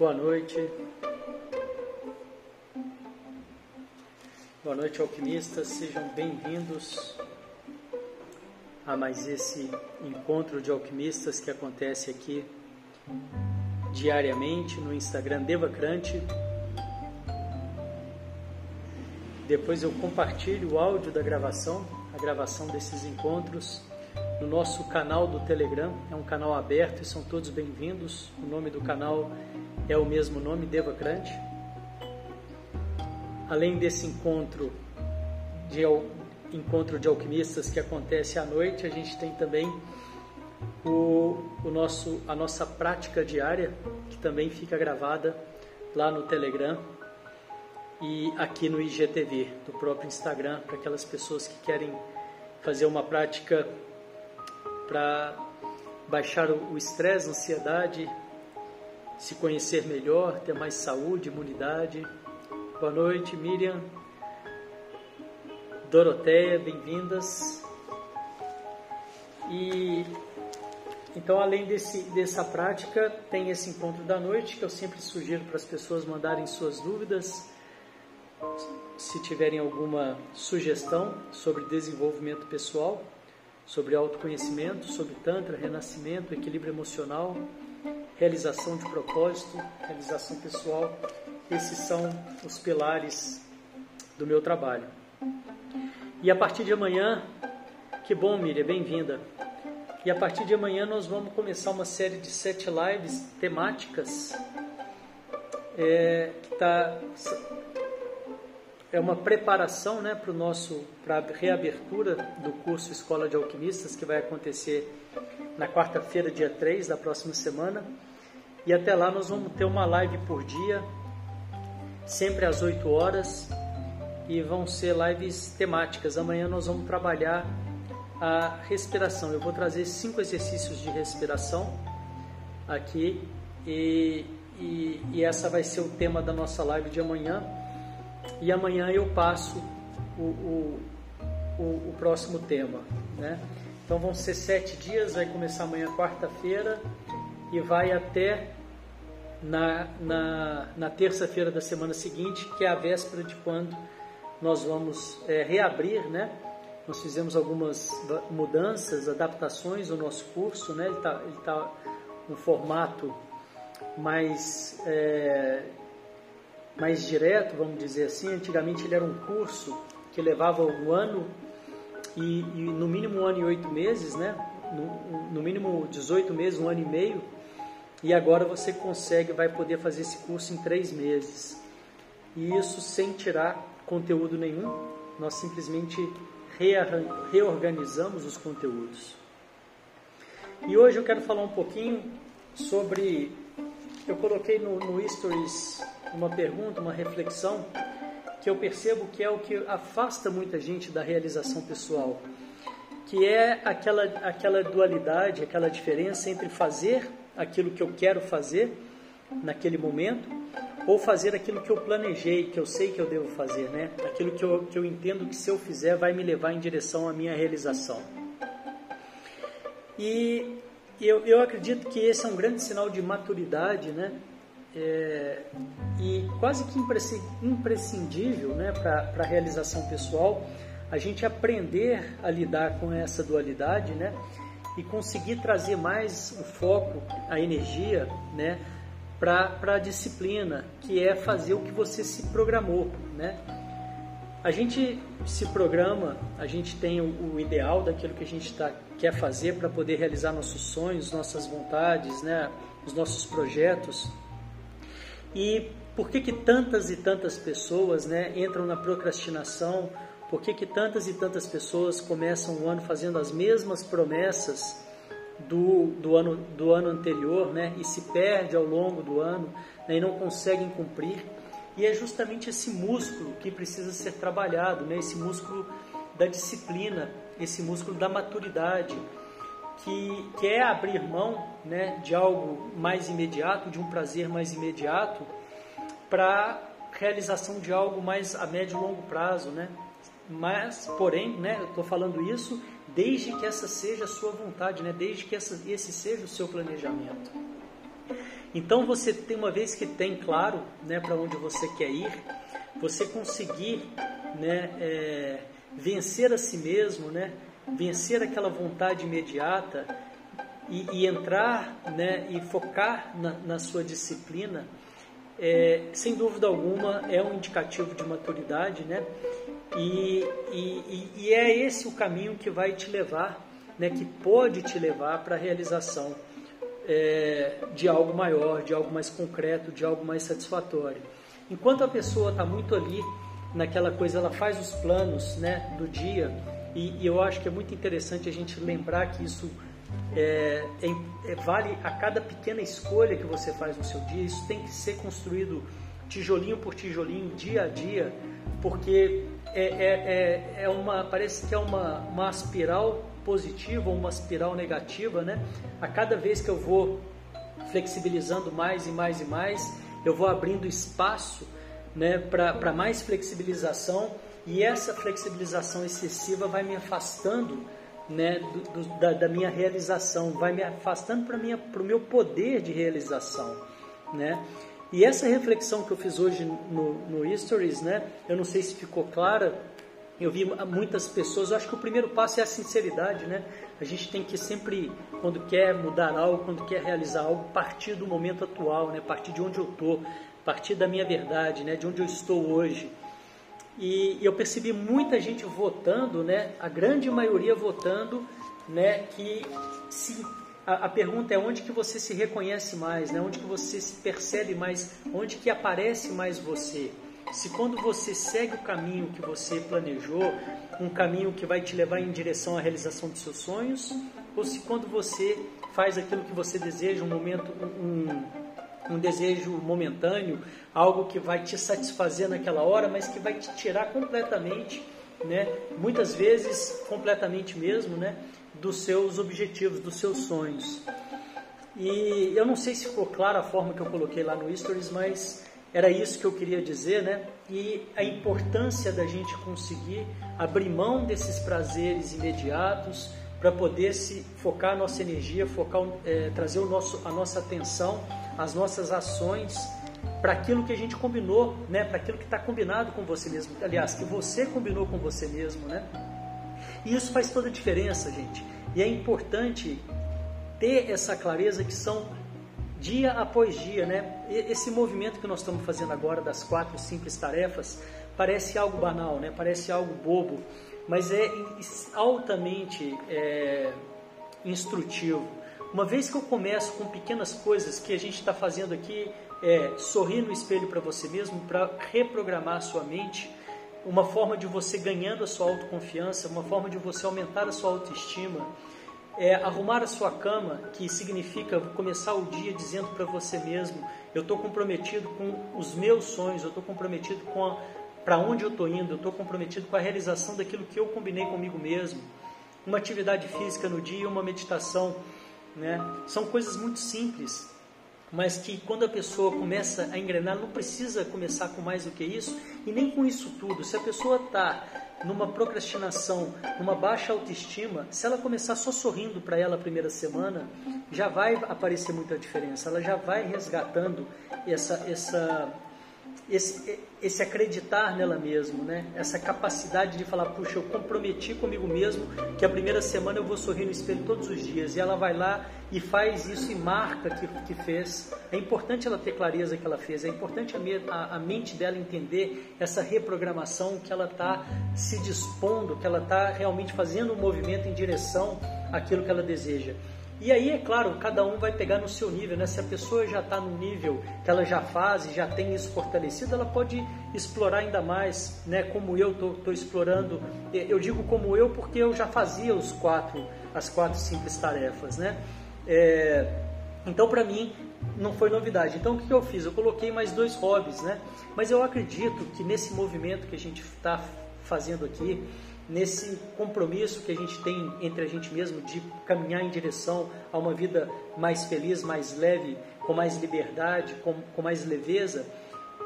Boa noite. Boa noite, alquimistas. Sejam bem-vindos a mais esse encontro de alquimistas que acontece aqui diariamente no Instagram Devacrante. Depois eu compartilho o áudio da gravação, a gravação desses encontros no nosso canal do Telegram. É um canal aberto e são todos bem-vindos. O nome do canal é o mesmo nome, Devacrante. Além desse encontro de encontro de alquimistas que acontece à noite, a gente tem também o, o nosso, a nossa prática diária, que também fica gravada lá no Telegram e aqui no IGTV, do próprio Instagram, para aquelas pessoas que querem fazer uma prática para baixar o estresse, ansiedade, se conhecer melhor, ter mais saúde, imunidade. Boa noite, Miriam. Doroteia, bem-vindas. E então, além desse, dessa prática, tem esse encontro da noite que eu sempre sugiro para as pessoas mandarem suas dúvidas, se tiverem alguma sugestão sobre desenvolvimento pessoal, sobre autoconhecimento, sobre Tantra, renascimento, equilíbrio emocional, realização de propósito, realização pessoal. Esses são os pilares do meu trabalho. E a partir de amanhã, que bom, Miriam, bem-vinda. E a partir de amanhã nós vamos começar uma série de sete lives temáticas é, que tá, é uma preparação né, para o nosso para a reabertura do curso Escola de Alquimistas que vai acontecer na quarta-feira, dia 3 da próxima semana. E até lá nós vamos ter uma live por dia, sempre às 8 horas, e vão ser lives temáticas. Amanhã nós vamos trabalhar a respiração. Eu vou trazer cinco exercícios de respiração aqui e, e, e essa vai ser o tema da nossa live de amanhã. E amanhã eu passo o, o, o, o próximo tema, né? Então vão ser sete dias, vai começar amanhã quarta-feira e vai até na, na, na terça-feira da semana seguinte, que é a véspera de quando nós vamos é, reabrir, né? Nós fizemos algumas mudanças, adaptações no nosso curso, né? Ele está ele tá um formato mais, é, mais direto, vamos dizer assim. Antigamente ele era um curso que levava um ano e, e no mínimo um ano e oito meses, né? No, no mínimo 18 meses, um ano e meio. E agora você consegue, vai poder fazer esse curso em três meses. E isso sem tirar conteúdo nenhum, nós simplesmente reorganizamos os conteúdos. E hoje eu quero falar um pouquinho sobre. Eu coloquei no, no Stories uma pergunta, uma reflexão, que eu percebo que é o que afasta muita gente da realização pessoal, que é aquela, aquela dualidade, aquela diferença entre fazer aquilo que eu quero fazer naquele momento ou fazer aquilo que eu planejei, que eu sei que eu devo fazer, né? Aquilo que eu, que eu entendo que se eu fizer vai me levar em direção à minha realização. E eu, eu acredito que esse é um grande sinal de maturidade, né? É, e quase que imprescindível né, para a realização pessoal a gente aprender a lidar com essa dualidade né, e conseguir trazer mais o foco, a energia, né, para a disciplina, que é fazer o que você se programou, né? A gente se programa, a gente tem o, o ideal daquilo que a gente tá, quer fazer para poder realizar nossos sonhos, nossas vontades, né? os nossos projetos. E por que, que tantas e tantas pessoas né, entram na procrastinação? Por que, que tantas e tantas pessoas começam o ano fazendo as mesmas promessas do, do, ano, do ano anterior né, e se perde ao longo do ano né, e não conseguem cumprir. E é justamente esse músculo que precisa ser trabalhado, né, esse músculo da disciplina, esse músculo da maturidade, que, que é abrir mão né, de algo mais imediato, de um prazer mais imediato, para realização de algo mais a médio e longo prazo, né? Mas, porém, né, eu estou falando isso desde que essa seja a sua vontade, né? desde que essa, esse seja o seu planejamento. Então você tem uma vez que tem claro, né, para onde você quer ir, você conseguir, né, é, vencer a si mesmo, né, vencer aquela vontade imediata e, e entrar, né, e focar na, na sua disciplina, é, sem dúvida alguma é um indicativo de maturidade, né? E, e, e, é esse o caminho que vai te levar, né, que pode te levar para a realização é, de algo maior, de algo mais concreto, de algo mais satisfatório. Enquanto a pessoa está muito ali naquela coisa, ela faz os planos né, do dia, e, e eu acho que é muito interessante a gente lembrar que isso é, é, é, vale a cada pequena escolha que você faz no seu dia, isso tem que ser construído tijolinho por tijolinho, dia a dia, porque é, é, é, é uma, parece que é uma, uma espiral positiva ou uma espiral negativa, né? A cada vez que eu vou flexibilizando mais e mais e mais, eu vou abrindo espaço né, para mais flexibilização e essa flexibilização excessiva vai me afastando né, do, do, da, da, minha realização, vai me afastando para o meu poder de realização. Né? E essa reflexão que eu fiz hoje no, no Stories, né, eu não sei se ficou clara, eu vi muitas pessoas, eu acho que o primeiro passo é a sinceridade, né? A gente tem que sempre, quando quer mudar algo, quando quer realizar algo, partir do momento atual, né? Partir de onde eu estou, partir da minha verdade, né? De onde eu estou hoje. E eu percebi muita gente votando, né? A grande maioria votando, né? Que se a, a, pergunta é onde que você se reconhece mais, né? Onde que você se percebe mais, onde que aparece mais você. Se quando você segue o caminho que você planejou, um caminho que vai te levar em direção à realização dos seus sonhos, ou se quando você faz aquilo que você deseja, um momento, um, um desejo momentâneo, algo que vai te satisfazer naquela hora, mas que vai te tirar completamente, né? Muitas vezes completamente mesmo, né? Dos seus objetivos, dos seus sonhos. E eu não sei se ficou clara a forma que eu coloquei lá no Stories, mas era isso que eu queria dizer, né? E a importância da gente conseguir abrir mão desses prazeres imediatos para poder se focar a nossa energia, focar, é, trazer o nosso, a nossa atenção, as nossas ações para aquilo que a gente combinou, né? Para aquilo que está combinado com você mesmo. Aliás, que você combinou com você mesmo, né? E isso faz toda a diferença, gente. E é importante ter essa clareza que são dia após dia, né? Esse movimento que nós estamos fazendo agora das quatro simples tarefas parece algo banal, né? Parece algo bobo, mas é altamente é, instrutivo. Uma vez que eu começo com pequenas coisas que a gente está fazendo aqui, é sorrir no espelho para você mesmo, para reprogramar sua mente, uma forma de você ganhando a sua autoconfiança, uma forma de você aumentar a sua autoestima é arrumar a sua cama, que significa começar o dia dizendo para você mesmo: eu estou comprometido com os meus sonhos, eu estou comprometido com para onde eu estou indo, eu estou comprometido com a realização daquilo que eu combinei comigo mesmo. Uma atividade física no dia, uma meditação, né? São coisas muito simples, mas que quando a pessoa começa a engrenar, não precisa começar com mais do que isso e nem com isso tudo. Se a pessoa está numa procrastinação, numa baixa autoestima, se ela começar só sorrindo para ela a primeira semana, já vai aparecer muita diferença. Ela já vai resgatando essa, essa esse, esse acreditar nela mesma, né? essa capacidade de falar, puxa, eu comprometi comigo mesmo que a primeira semana eu vou sorrir no espelho todos os dias. E ela vai lá e faz isso e marca que, que fez. É importante ela ter clareza que ela fez, é importante a, a, a mente dela entender essa reprogramação que ela está se dispondo, que ela está realmente fazendo um movimento em direção àquilo que ela deseja. E aí, é claro, cada um vai pegar no seu nível, né? Se a pessoa já está no nível que ela já faz e já tem isso fortalecido, ela pode explorar ainda mais, né? Como eu estou explorando. Eu digo como eu porque eu já fazia os quatro, as quatro simples tarefas, né? É, então, para mim, não foi novidade. Então, o que eu fiz? Eu coloquei mais dois hobbies, né? Mas eu acredito que nesse movimento que a gente está fazendo aqui, nesse compromisso que a gente tem entre a gente mesmo de caminhar em direção a uma vida mais feliz, mais leve, com mais liberdade, com, com mais leveza,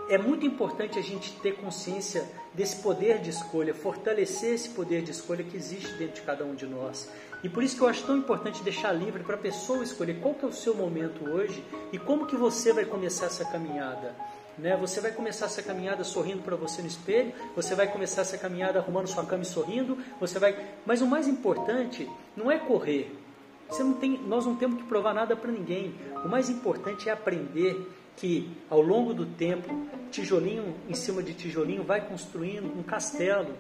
é muito importante a gente ter consciência desse poder de escolha, fortalecer esse poder de escolha que existe dentro de cada um de nós. E por isso que eu acho tão importante deixar livre para a pessoa escolher qual que é o seu momento hoje e como que você vai começar essa caminhada. Né? Você vai começar essa caminhada sorrindo para você no espelho, você vai começar essa caminhada arrumando sua cama e sorrindo, você vai. Mas o mais importante não é correr. Você não tem, nós não temos que provar nada para ninguém. O mais importante é aprender que ao longo do tempo, tijolinho em cima de tijolinho, vai construindo um castelo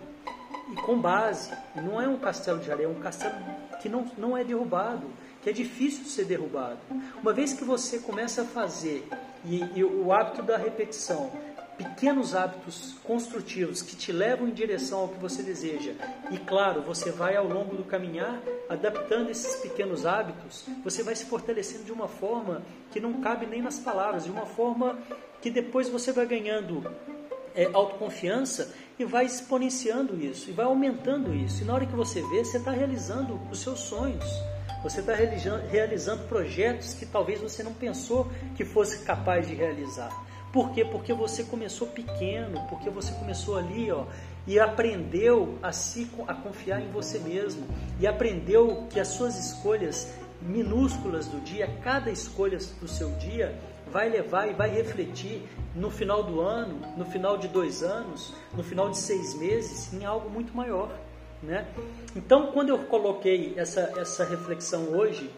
e com base. Não é um castelo de areia, é um castelo que não, não é derrubado, que é difícil de ser derrubado. Uma vez que você começa a fazer e, e o hábito da repetição, pequenos hábitos construtivos que te levam em direção ao que você deseja. E claro, você vai ao longo do caminhar adaptando esses pequenos hábitos, você vai se fortalecendo de uma forma que não cabe nem nas palavras, de uma forma que depois você vai ganhando é, autoconfiança e vai exponenciando isso, e vai aumentando isso. E na hora que você vê, você está realizando os seus sonhos. Você está realizando projetos que talvez você não pensou que fosse capaz de realizar. Por quê? Porque você começou pequeno, porque você começou ali, ó, e aprendeu a se a confiar em você mesmo e aprendeu que as suas escolhas minúsculas do dia, cada escolha do seu dia vai levar e vai refletir no final do ano, no final de dois anos, no final de seis meses, em algo muito maior. Né? Então, quando eu coloquei essa, essa reflexão hoje,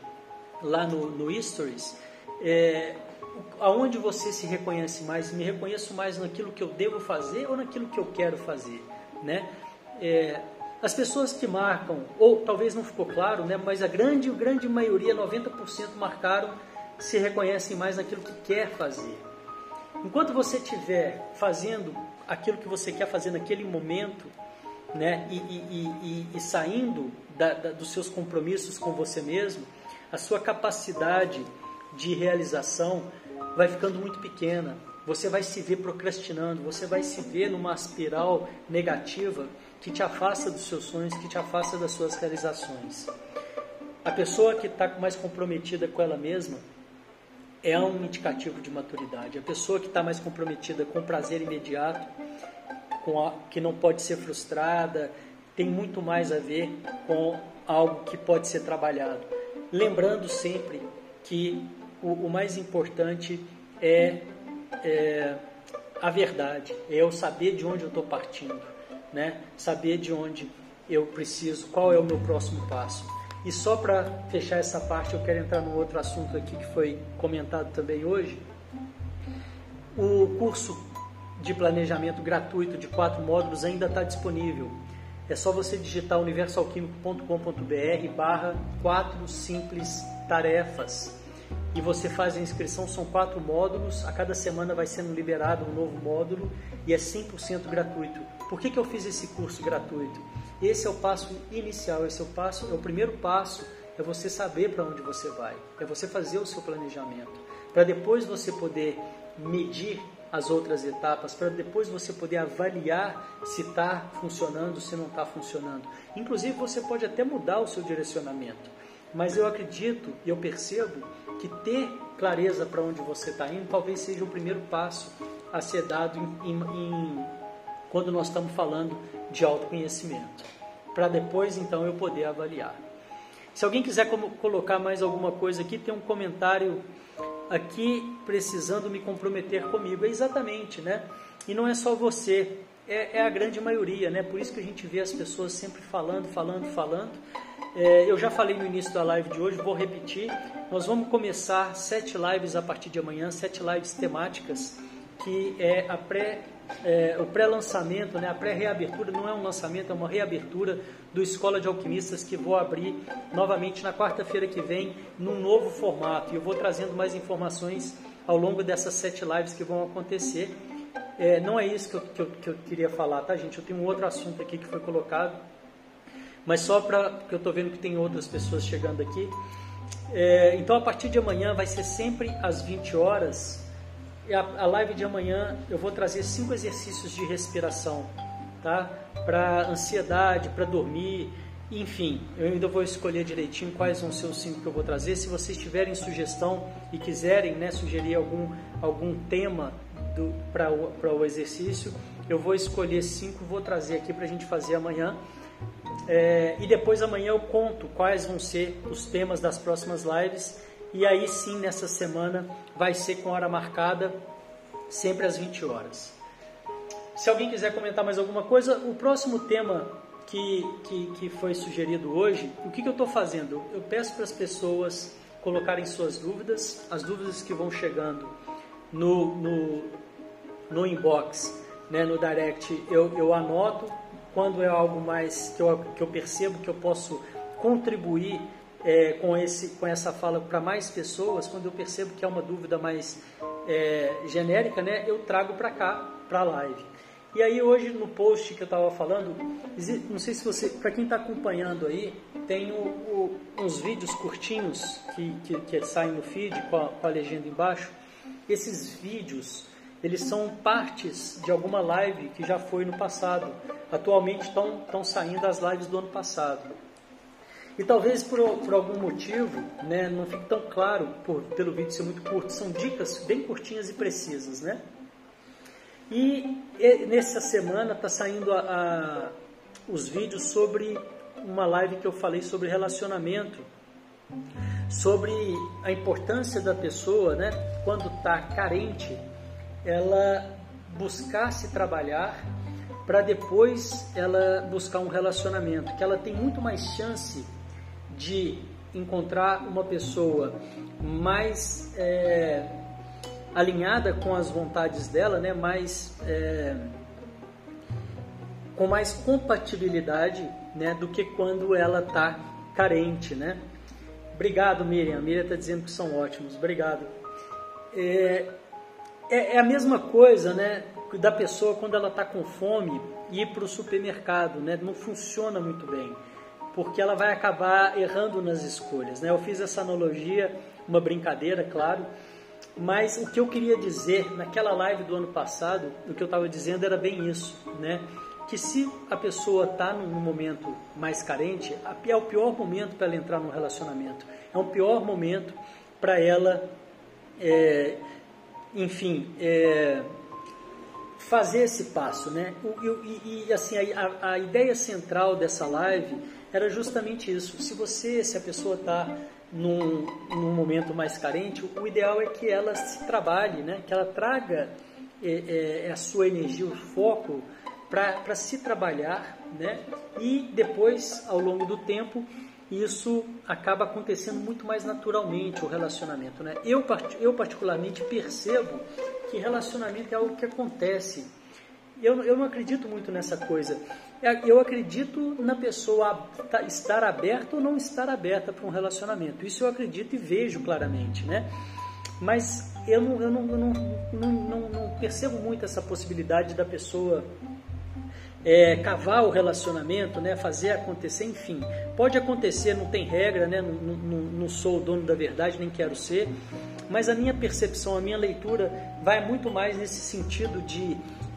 lá no, no Stories, é, aonde você se reconhece mais? Me reconheço mais naquilo que eu devo fazer ou naquilo que eu quero fazer? Né? É, as pessoas que marcam, ou talvez não ficou claro, né, mas a grande, grande maioria, 90% marcaram, se reconhecem mais naquilo que quer fazer. Enquanto você estiver fazendo aquilo que você quer fazer naquele momento, né, e, e, e, e saindo da, da, dos seus compromissos com você mesmo, a sua capacidade de realização vai ficando muito pequena. Você vai se ver procrastinando, você vai se ver numa espiral negativa que te afasta dos seus sonhos, que te afasta das suas realizações. A pessoa que está mais comprometida com ela mesma é um indicativo de maturidade. A pessoa que está mais comprometida com o prazer imediato com a, que não pode ser frustrada, tem muito mais a ver com algo que pode ser trabalhado. Lembrando sempre que o, o mais importante é, é, a verdade, é eu saber de onde eu estou partindo, né? saber de onde eu preciso, qual é o meu próximo passo. E só para fechar essa parte, eu quero entrar num outro assunto aqui que foi comentado também hoje. O curso de planejamento gratuito de quatro módulos ainda está disponível. É só você digitar universalquímico.com.br barra quatro simples tarefas e você faz a inscrição, são quatro módulos, a cada semana vai sendo liberado um novo módulo e é 100% gratuito. Por que, que eu fiz esse curso gratuito? Esse é o passo inicial, esse é o passo, é o primeiro passo, é você saber para onde você vai, é você fazer o seu planejamento, para depois você poder medir as outras etapas, para depois você poder avaliar se está funcionando, se não está funcionando. Inclusive, você pode até mudar o seu direcionamento. Mas eu acredito e eu percebo que ter clareza para onde você está indo talvez seja o primeiro passo a ser dado em, em, em, quando nós estamos falando de autoconhecimento. Para depois, então, eu poder avaliar. Se alguém quiser colocar mais alguma coisa aqui, tem um comentário aqui precisando me comprometer comigo. É exatamente, né? E não é só você, é, é, a grande maioria, né? Por isso que a gente vê as pessoas sempre falando, falando, falando. É, eu já falei no início da live de hoje, vou repetir. Nós vamos começar sete lives a partir de amanhã, sete lives temáticas, que é a pré é, o pré-lançamento, né, a pré-reabertura, não é um lançamento, é uma reabertura do Escola de Alquimistas que vou abrir novamente na quarta-feira que vem, num novo formato. E eu vou trazendo mais informações ao longo dessas sete lives que vão acontecer. É, não é isso que eu, que, eu, que eu queria falar, tá, gente? Eu tenho um outro assunto aqui que foi colocado, mas só para. porque eu estou vendo que tem outras pessoas chegando aqui. É, então, a partir de amanhã vai ser sempre às 20 horas a, a live de amanhã eu vou trazer cinco exercícios de respiração, tá? Para ansiedade, para dormir, enfim, eu ainda vou escolher direitinho quais vão ser os cinco que eu vou trazer. Se vocês tiverem sugestão e quiserem né, sugerir algum, algum tema para o, o exercício. Eu vou escolher cinco, vou trazer aqui para a gente fazer amanhã. É, e depois amanhã eu conto quais vão ser os temas das próximas lives. E aí sim, nessa semana, vai ser com hora marcada, sempre às 20 horas. Se alguém quiser comentar mais alguma coisa, o próximo tema que, que, que foi sugerido hoje, o que, que eu estou fazendo? Eu peço para as pessoas colocarem suas dúvidas, as dúvidas que vão chegando no, no, no inbox, né, no direct, eu, eu anoto quando é algo mais que eu, que eu percebo que eu posso contribuir é, com, esse, com essa fala para mais pessoas, quando eu percebo que é uma dúvida mais é, genérica, né, eu trago para cá, para a live. E aí hoje no post que eu estava falando, não sei se você, para quem está acompanhando aí, tem o, o, uns vídeos curtinhos que, que, que, saem no feed com a, com a legenda embaixo. Esses vídeos, eles são partes de alguma live que já foi no passado. Atualmente estão, saindo as lives do ano passado. E talvez por, por algum motivo, né, não fique tão claro por, pelo vídeo ser muito curto. São dicas bem curtinhas e precisas, né? E, e nessa semana está saindo a, a, os vídeos sobre uma live que eu falei sobre relacionamento, sobre a importância da pessoa, né, quando está carente, ela buscar se trabalhar para depois ela buscar um relacionamento, que ela tem muito mais chance de encontrar uma pessoa mais é, alinhada com as vontades dela, né? mais, é, com mais compatibilidade né? do que quando ela está carente. Né? Obrigado, Miriam. A Miriam está dizendo que são ótimos. Obrigado. É, é, é, a mesma coisa né? da pessoa quando ela está com fome ir para o supermercado. Né? Não funciona muito bem porque ela vai acabar errando nas escolhas. Né? Eu fiz essa analogia, uma brincadeira, claro, mas o que eu queria dizer naquela live do ano passado, o que eu estava dizendo era bem isso, né? Que se a pessoa está num momento mais carente, é o pior momento para ela entrar num relacionamento. É um pior momento para ela, é, enfim, é, fazer esse passo, né? E, e assim, a, a ideia central dessa live era justamente isso. Se você, se a pessoa está num, num momento mais carente, o ideal é que ela se trabalhe, né? que ela traga é, é, a sua energia, o foco para se trabalhar né? e depois, ao longo do tempo, isso acaba acontecendo muito mais naturalmente o relacionamento. Né? Eu, eu particularmente percebo que relacionamento é algo que acontece. Eu, eu não acredito muito nessa coisa. É, eu acredito na pessoa estar aberta ou não estar aberta para um relacionamento. Isso eu acredito e vejo claramente, né? Mas eu não, eu não, não, não, não percebo muito essa possibilidade da pessoa é, cavar o relacionamento, né, fazer acontecer, enfim. Pode acontecer, não tem regra, né, não, não, não, sou o dono da verdade, nem quero ser, mas a minha percepção, a minha leitura vai muito mais nesse sentido de,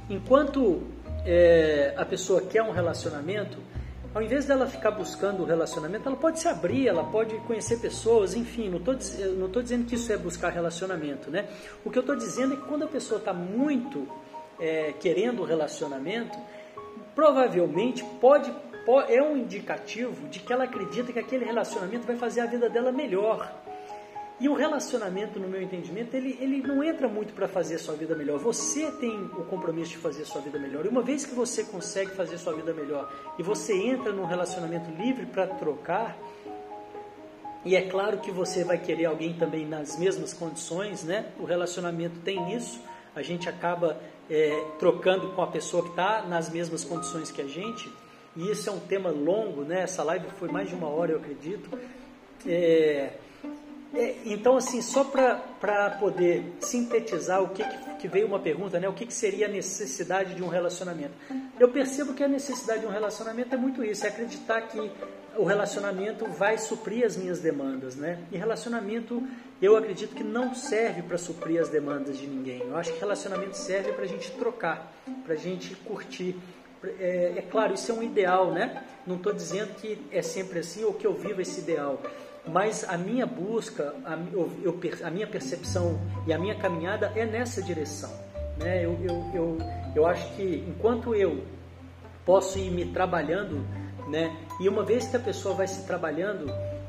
enquanto é, a pessoa quer um relacionamento, ao invés dela ficar buscando o relacionamento, ela pode se abrir, ela pode conhecer pessoas, enfim, não estou dizendo que isso é buscar relacionamento, né? O que eu estou dizendo é que quando a pessoa está muito é, querendo o relacionamento, provavelmente pode, pode, é um indicativo de que ela acredita que aquele relacionamento vai fazer a vida dela melhor. E o relacionamento, no meu entendimento, ele, ele não entra muito para fazer sua vida melhor. Você tem o compromisso de fazer sua vida melhor. E uma vez que você consegue fazer sua vida melhor e você entra num relacionamento livre para trocar, e é claro que você vai querer alguém também nas mesmas condições, né? O relacionamento tem isso. A gente acaba é, trocando com a pessoa que está nas mesmas condições que a gente. E isso é um tema longo, né? Essa live foi mais de uma hora, eu acredito. É, é, então, assim, só para poder sintetizar o que, que veio uma pergunta, né? O que, que seria a necessidade de um relacionamento? Eu percebo que a necessidade de um relacionamento é muito isso, é acreditar que o relacionamento vai suprir as minhas demandas, né? E relacionamento, eu acredito que não serve para suprir as demandas de ninguém. Eu acho que relacionamento serve para a gente trocar, para a gente curtir. É, é claro, isso é um ideal, né? Não estou dizendo que é sempre assim ou que eu vivo esse ideal mas a minha busca, a, eu, a minha percepção e a minha caminhada é nessa direção. Né? Eu, eu, eu, eu acho que enquanto eu posso ir me trabalhando, né? e uma vez que a pessoa vai se trabalhando,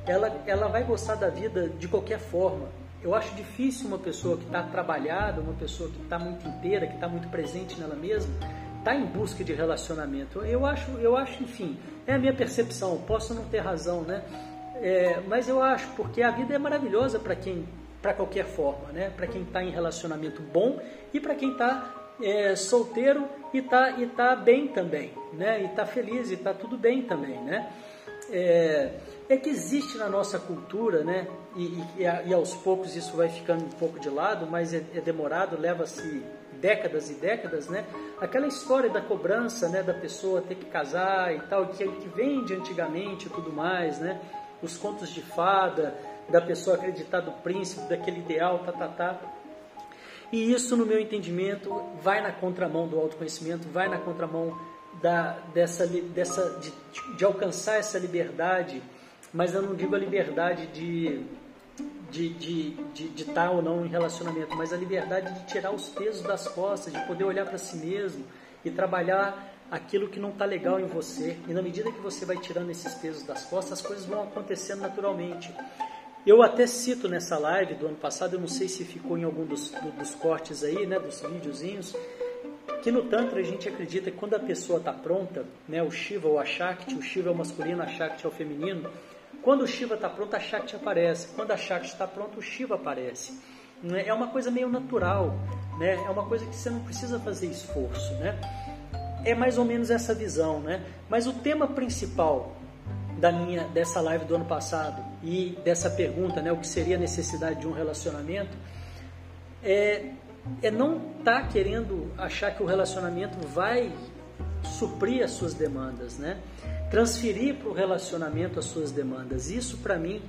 ela, ela vai gostar da vida de qualquer forma. Eu acho difícil uma pessoa que está trabalhada, uma pessoa que está muito inteira, que está muito presente nela mesma, está em busca de relacionamento. Eu acho, eu acho, enfim, é a minha percepção. Posso não ter razão, né? É, mas eu acho porque a vida é maravilhosa para quem, para qualquer forma, né? Para quem está em relacionamento bom e para quem está é, solteiro e está e tá bem também, né? E está feliz e está tudo bem também, né? É, é que existe na nossa cultura, né? E, e, e, aos poucos isso vai ficando um pouco de lado, mas é, é demorado, leva-se décadas e décadas, né? Aquela história da cobrança, né? Da pessoa ter que casar e tal, que, que vem de antigamente e tudo mais, né? Os contos de fada, da pessoa acreditar do príncipe, daquele ideal, tá, tá, tá. E isso, no meu entendimento, vai na contramão do autoconhecimento, vai na contramão da, dessa, dessa, de, de alcançar essa liberdade, mas eu não digo a liberdade de de, de, de, de estar ou não em relacionamento, mas a liberdade de tirar os pesos das costas, de poder olhar para si mesmo e trabalhar aquilo que não está legal em você. E na medida que você vai tirando esses pesos das costas, as coisas vão acontecendo naturalmente. Eu até cito nessa live do ano passado, eu não sei se ficou em algum dos, dos cortes aí, né, dos videozinhos, que no Tantra a gente acredita que quando a pessoa está pronta, né, o Shiva ou a Shakti, o Shiva é o masculino, a Shakti é o feminino, quando o Shiva está pronto, a Shakti aparece. Quando a Shakti está pronta, o Shiva aparece. Né? É uma coisa meio natural, né? é uma coisa que você não precisa fazer esforço. Né? É mais ou menos essa visão. Né? Mas o tema principal da minha, dessa live do ano passado e dessa pergunta, né, o que seria a necessidade de um relacionamento, é, é não estar tá querendo achar que o relacionamento vai suprir as suas demandas, né? transferir para o relacionamento as suas demandas. Isso, para mim,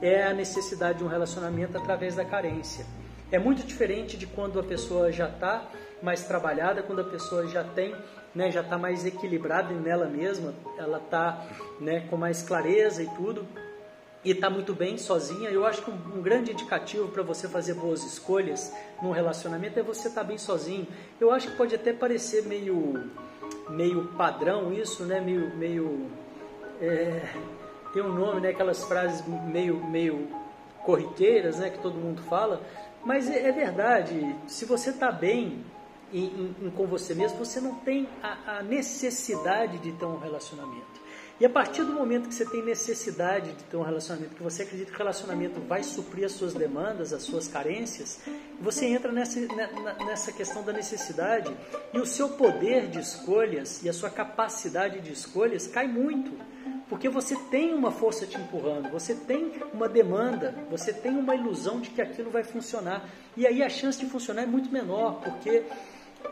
é a necessidade de um relacionamento através da carência. É muito diferente de quando a pessoa já está mais trabalhada, quando a pessoa já tem, né, já está mais equilibrada nela mesma, ela está né, com mais clareza e tudo, e está muito bem sozinha. Eu acho que um, um grande indicativo para você fazer boas escolhas num relacionamento é você estar tá bem sozinho. Eu acho que pode até parecer meio meio padrão isso, né? Meio, meio é, tem um nome, né? Aquelas frases meio, meio corriqueiras, né? Que todo mundo fala. Mas é, é verdade. Se você está bem em, em, com você mesmo, você não tem a, a necessidade de ter um relacionamento. E a partir do momento que você tem necessidade de ter um relacionamento, que você acredita que o relacionamento vai suprir as suas demandas, as suas carências, você entra nessa, né, nessa questão da necessidade e o seu poder de escolhas e a sua capacidade de escolhas cai muito. Porque você tem uma força te empurrando, você tem uma demanda, você tem uma ilusão de que aquilo vai funcionar. E aí a chance de funcionar é muito menor, porque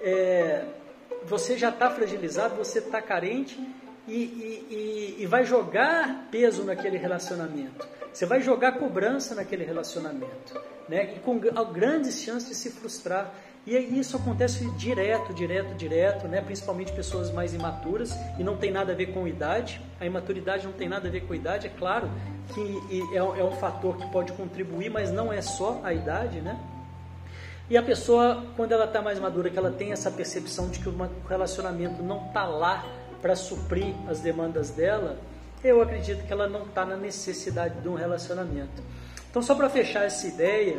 é, você já está fragilizado, você está carente e, e, e, vai jogar peso naquele relacionamento. Você vai jogar cobrança naquele relacionamento, né? E com grandes chances de se frustrar. E isso acontece direto, direto, direto, né? Principalmente pessoas mais imaturas e não tem nada a ver com idade. A imaturidade não tem nada a ver com idade, é claro que é, é um fator que pode contribuir, mas não é só a idade, né? E a pessoa, quando ela está mais madura, que ela tem essa percepção de que o relacionamento não está lá para suprir as demandas dela, eu acredito que ela não está na necessidade de um relacionamento. Então, só para fechar essa ideia,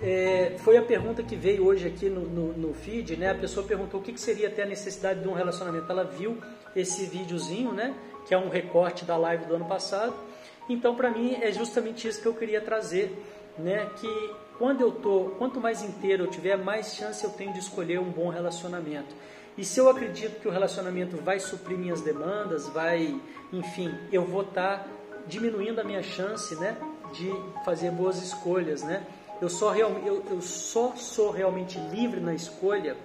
é, foi a pergunta que veio hoje aqui no, no, no feed, né? A pessoa perguntou o que, que, seria ter a necessidade de um relacionamento. Ela viu esse videozinho, né? Que é um recorte da live do ano passado. Então, para mim, é justamente isso que eu queria trazer, né? Que quando eu tô, quanto mais inteiro eu tiver, mais chance eu tenho de escolher um bom relacionamento. E se eu acredito que o relacionamento vai suprir minhas demandas, vai, enfim, eu vou estar tá diminuindo a minha chance, né, de fazer boas escolhas, né? Eu só, real, eu, eu só sou realmente livre na escolha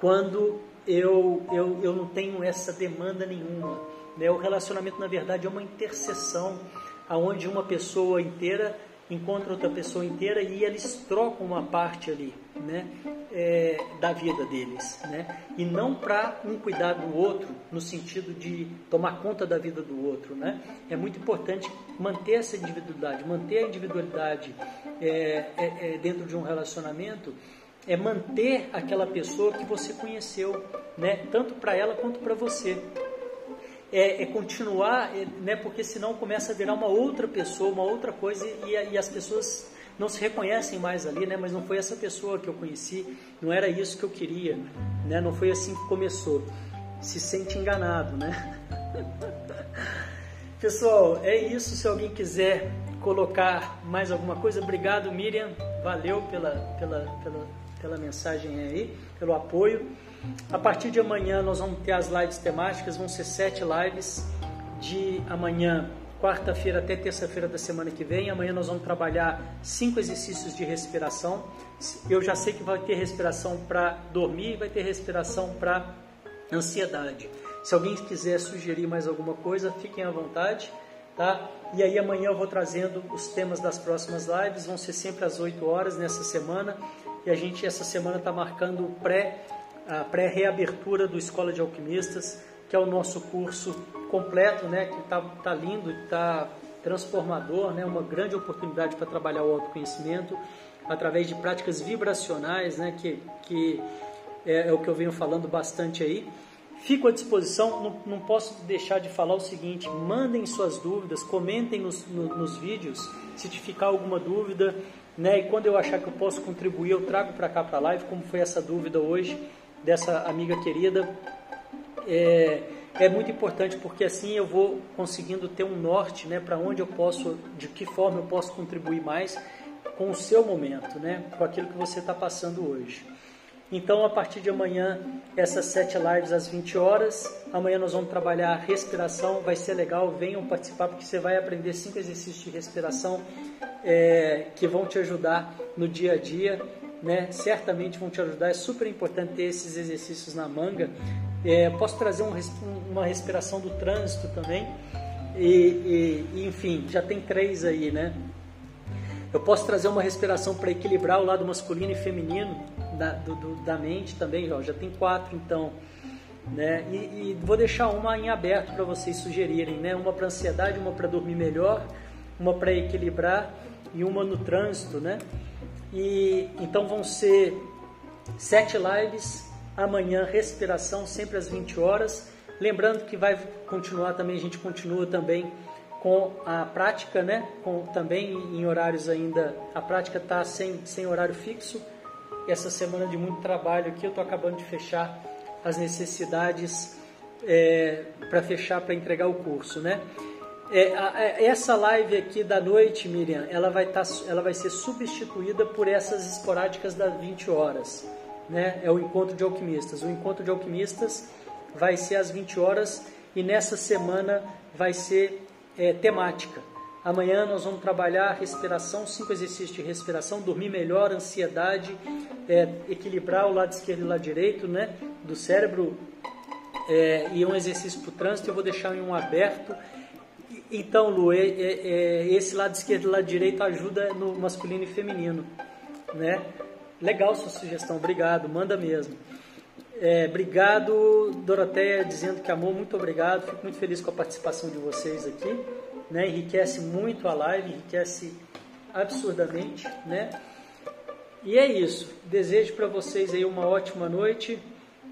quando eu, eu, eu não tenho essa demanda nenhuma. Né? O relacionamento, na verdade, é uma interseção aonde uma pessoa inteira encontra outra pessoa inteira e eles trocam uma parte ali, né, é, da vida deles, né, e não para um cuidar do outro no sentido de tomar conta da vida do outro, né. É muito importante manter essa individualidade, manter a individualidade é, é, é dentro de um relacionamento, é manter aquela pessoa que você conheceu, né? Tanto para ela quanto para você. É, é, continuar, é, né? Porque senão começa a virar uma outra pessoa, uma outra coisa e, e as pessoas não se reconhecem mais ali, né? Mas não foi essa pessoa que eu conheci, não era isso que eu queria, né? Não foi assim que começou. Se sente enganado, né? Pessoal, é isso. Se alguém quiser colocar mais alguma coisa, obrigado, Miriam. Valeu pela, pela, pela, pela mensagem aí, pelo apoio. A partir de amanhã nós vamos ter as lives temáticas, vão ser sete lives de amanhã quarta-feira até terça-feira da semana que vem. Amanhã nós vamos trabalhar cinco exercícios de respiração. Eu já sei que vai ter respiração para dormir, vai ter respiração para ansiedade. Se alguém quiser sugerir mais alguma coisa, fiquem à vontade, tá? E aí amanhã eu vou trazendo os temas das próximas lives, vão ser sempre às 8 horas nessa semana. E a gente essa semana está marcando pré a pré-reabertura do Escola de Alquimistas que é o nosso curso completo, né, que está tá lindo, está transformador, né, uma grande oportunidade para trabalhar o autoconhecimento através de práticas vibracionais, né, que, que é, é o que eu venho falando bastante aí. Fico à disposição, não, não, posso deixar de falar o seguinte: mandem suas dúvidas, comentem nos, no, nos vídeos, se te ficar alguma dúvida, né? E quando eu achar que eu posso contribuir, eu trago para cá para a live, como foi essa dúvida hoje dessa amiga querida é, é muito importante porque assim eu vou conseguindo ter um norte, né, para onde eu posso, de que forma eu posso contribuir mais com o seu momento, né, com aquilo que você está passando hoje. Então, a partir de amanhã, essas sete lives às 20 horas. Amanhã nós vamos trabalhar respiração, vai ser legal. Venham participar porque você vai aprender cinco exercícios de respiração é, que vão te ajudar no dia a dia. Né? Certamente vão te ajudar. É super importante ter esses exercícios na manga é, posso trazer um, uma respiração do trânsito também. E, e, enfim, já tem três aí, né? Eu posso trazer uma respiração para equilibrar o lado masculino e feminino da, do, do, da mente também, ó, já tem quatro então. Né? E, e vou deixar uma em aberto para vocês sugerirem, né? Uma para ansiedade, uma para dormir melhor, uma para equilibrar e uma no trânsito, né? E então vão ser sete lives Amanhã, respiração, sempre às 20 horas. Lembrando que vai continuar também, a gente continua também com a prática, né? Com, também em horários ainda, a prática está sem, sem horário fixo. Essa semana de muito trabalho aqui, eu estou acabando de fechar as necessidades é, para fechar, para entregar o curso, né? É, a, a, essa live aqui da noite, Miriam, ela vai, tá, ela vai ser substituída por essas esporádicas das 20 horas né, é o encontro de alquimistas. O encontro de alquimistas vai ser às 20 horas e nessa semana vai ser é, temática. Amanhã nós vamos trabalhar respiração, cinco exercícios de respiração, dormir melhor, ansiedade, é, equilibrar o lado esquerdo e o lado direito né, do cérebro é, e um exercício para o trânsito. Eu vou deixar em um aberto. Então, Lu, é, é, é, esse lado esquerdo e lado direito ajuda no masculino e feminino, né? Legal sua sugestão, obrigado, manda mesmo. É, obrigado, Doroteia, dizendo que amou, muito obrigado. Fico muito feliz com a participação de vocês aqui. Né? Enriquece muito a live, enriquece absurdamente. Né? E é isso. Desejo para vocês aí uma ótima noite,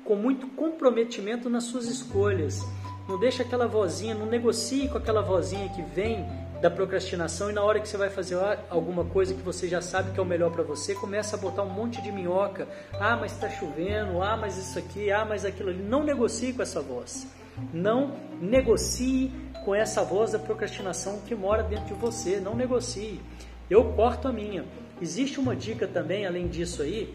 com muito comprometimento nas suas escolhas. Não deixa aquela vozinha, não negocie com aquela vozinha que vem da procrastinação e na hora que você vai fazer alguma coisa que você já sabe que é o melhor para você, começa a botar um monte de minhoca. Ah, mas está chovendo. Ah, mas isso aqui. Ah, mas aquilo ali. Não negocie com essa voz. Não negocie com essa voz da procrastinação que mora dentro de você. Não negocie. Eu corto a minha. Existe uma dica também, além disso aí,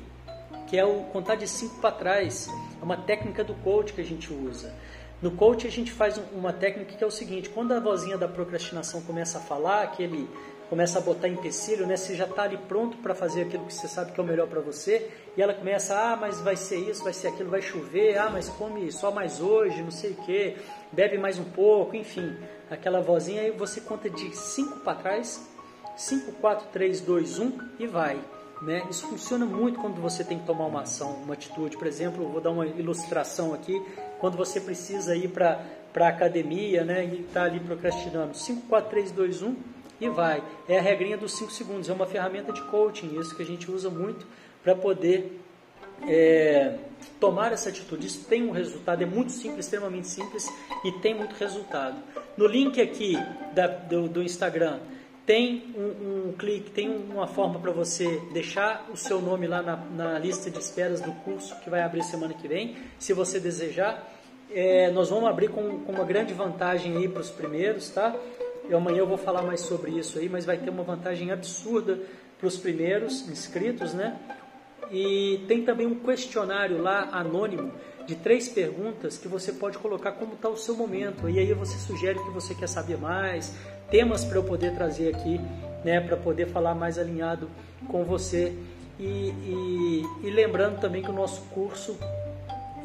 que é o contar de cinco para trás. É uma técnica do coach que a gente usa. No coach a gente faz uma técnica que é o seguinte, quando a vozinha da procrastinação começa a falar, que ele começa a botar empecilho, né? Você já está ali pronto para fazer aquilo que você sabe que é o melhor para você, e ela começa, ah, mas vai ser isso, vai ser aquilo, vai chover, ah, mas come só mais hoje, não sei o que, bebe mais um pouco, enfim, aquela vozinha, aí você conta de 5 para trás, 5, 4, 3, 2, 1 e vai. Né? Isso funciona muito quando você tem que tomar uma ação, uma atitude. Por exemplo, vou dar uma ilustração aqui quando você precisa ir para a academia né, e está ali procrastinando. 5, 4, 3, 2, 1 e vai. É a regrinha dos 5 segundos, é uma ferramenta de coaching, isso que a gente usa muito para poder é, tomar essa atitude. Isso tem um resultado, é muito simples, extremamente simples e tem muito resultado. No link aqui da, do, do, Instagram tem um, um, clique, tem uma forma para você deixar o seu nome lá na, na, lista de esperas do curso que vai abrir semana que vem, se você desejar. É, nós vamos abrir com, com uma grande vantagem aí para os primeiros, tá? E amanhã eu vou falar mais sobre isso aí, mas vai ter uma vantagem absurda para os primeiros inscritos, né? E tem também um questionário lá anônimo de três perguntas que você pode colocar como está o seu momento. E aí você sugere que você quer saber mais, temas para eu poder trazer aqui, né, para poder falar mais alinhado com você. E, e, e, lembrando também que o nosso curso,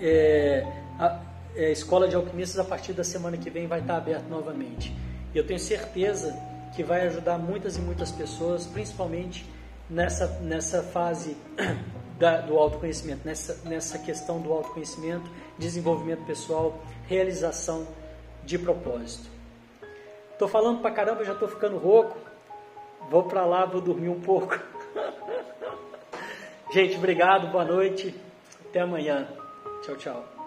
é, a, é, Escola de Alquimistas, a partir da semana que vem vai estar aberto novamente. E eu tenho certeza que vai ajudar muitas e muitas pessoas, principalmente nessa, nessa fase da, do autoconhecimento, nessa, nessa questão do autoconhecimento, desenvolvimento pessoal, realização de propósito. Estou falando pra caramba, já estou ficando rouco. Vou para lá, vou dormir um pouco. Gente, obrigado, boa noite. Até amanhã. Tchau, tchau.